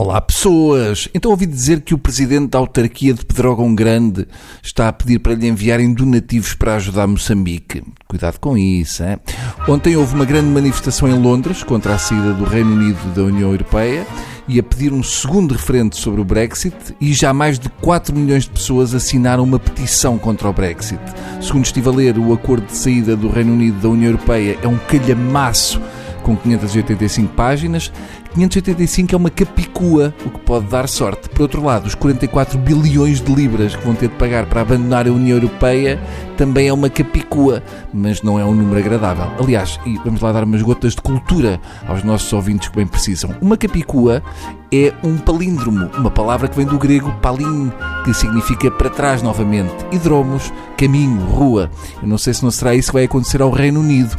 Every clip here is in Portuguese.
Olá pessoas! Então ouvi dizer que o presidente da autarquia de Pedrógão Grande está a pedir para lhe enviarem donativos para ajudar Moçambique. Cuidado com isso, hein? Ontem houve uma grande manifestação em Londres contra a saída do Reino Unido da União Europeia e a pedir um segundo referendo sobre o Brexit e já mais de 4 milhões de pessoas assinaram uma petição contra o Brexit. Segundo estive a ler, o acordo de saída do Reino Unido da União Europeia é um calhamaço com 585 páginas. 585 é uma capicua, o que pode dar sorte. Por outro lado, os 44 bilhões de libras que vão ter de pagar para abandonar a União Europeia também é uma capicua, mas não é um número agradável. Aliás, e vamos lá dar umas gotas de cultura aos nossos ouvintes que bem precisam. Uma capicua é um palíndromo, uma palavra que vem do grego palin, que significa para trás novamente, e dromos, caminho, rua. Eu não sei se não será isso que vai acontecer ao Reino Unido,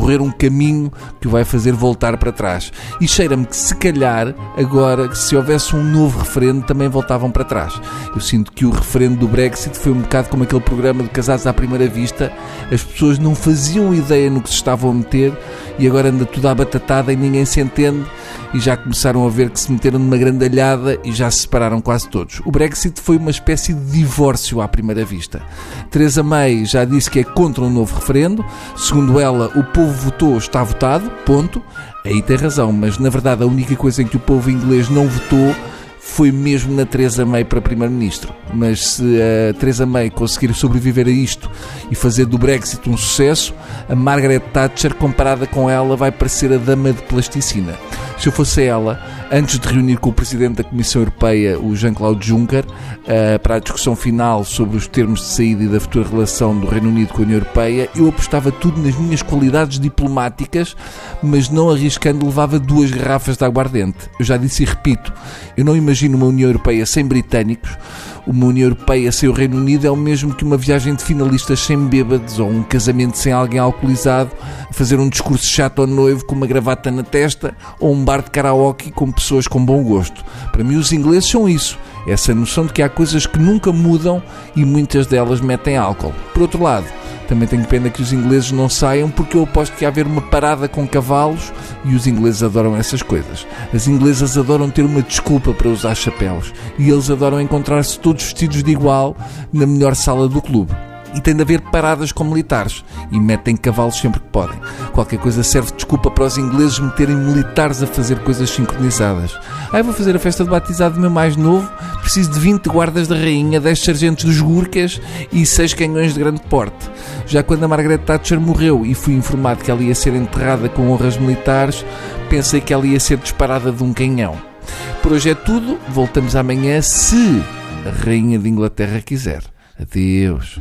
percorrer um caminho que o vai fazer voltar para trás. E cheira-me que se calhar agora, se houvesse um novo referendo, também voltavam para trás. Eu sinto que o referendo do Brexit foi um bocado como aquele programa de casados à primeira vista. As pessoas não faziam ideia no que se estavam a meter e agora anda tudo à batatada e ninguém se entende e já começaram a ver que se meteram numa grandalhada e já se separaram quase todos. O Brexit foi uma espécie de divórcio à primeira vista. Theresa May já disse que é contra um novo referendo. Segundo ela, o povo votou, está votado, ponto. Aí tem razão, mas na verdade a única coisa em que o povo inglês não votou foi mesmo na Theresa May para Primeiro-Ministro. Mas se a Theresa May conseguir sobreviver a isto e fazer do Brexit um sucesso, a Margaret Thatcher, comparada com ela, vai parecer a dama de plasticina. Se eu fosse ela, antes de reunir com o Presidente da Comissão Europeia, o Jean-Claude Juncker, eh, para a discussão final sobre os termos de saída e da futura relação do Reino Unido com a União Europeia, eu apostava tudo nas minhas qualidades diplomáticas, mas não arriscando levava duas garrafas de aguardente. Eu já disse e repito, eu não imagino uma União Europeia sem britânicos, uma União Europeia sem o Reino Unido é o mesmo que uma viagem de finalistas sem bêbados ou um casamento sem alguém alcoolizado, fazer um discurso chato ao noivo com uma gravata na testa ou um bar de karaoke com pessoas com bom gosto. Para mim, os ingleses são isso. Essa noção de que há coisas que nunca mudam e muitas delas metem álcool. Por outro lado, também tenho pena que os ingleses não saiam, porque eu aposto que há haver uma parada com cavalos e os ingleses adoram essas coisas. As inglesas adoram ter uma desculpa para usar chapéus e eles adoram encontrar-se todos vestidos de igual na melhor sala do clube e tem de haver paradas com militares e metem cavalos sempre que podem. Qualquer coisa serve de desculpa para os ingleses meterem militares a fazer coisas sincronizadas. Ah, vou fazer a festa de batizado do meu mais novo, preciso de 20 guardas da rainha, 10 sargentos dos Gurkas e 6 canhões de grande porte. Já quando a Margaret Thatcher morreu e fui informado que ela ia ser enterrada com honras militares, pensei que ela ia ser disparada de um canhão. Por hoje é tudo, voltamos amanhã se a Rainha de Inglaterra quiser. Adeus.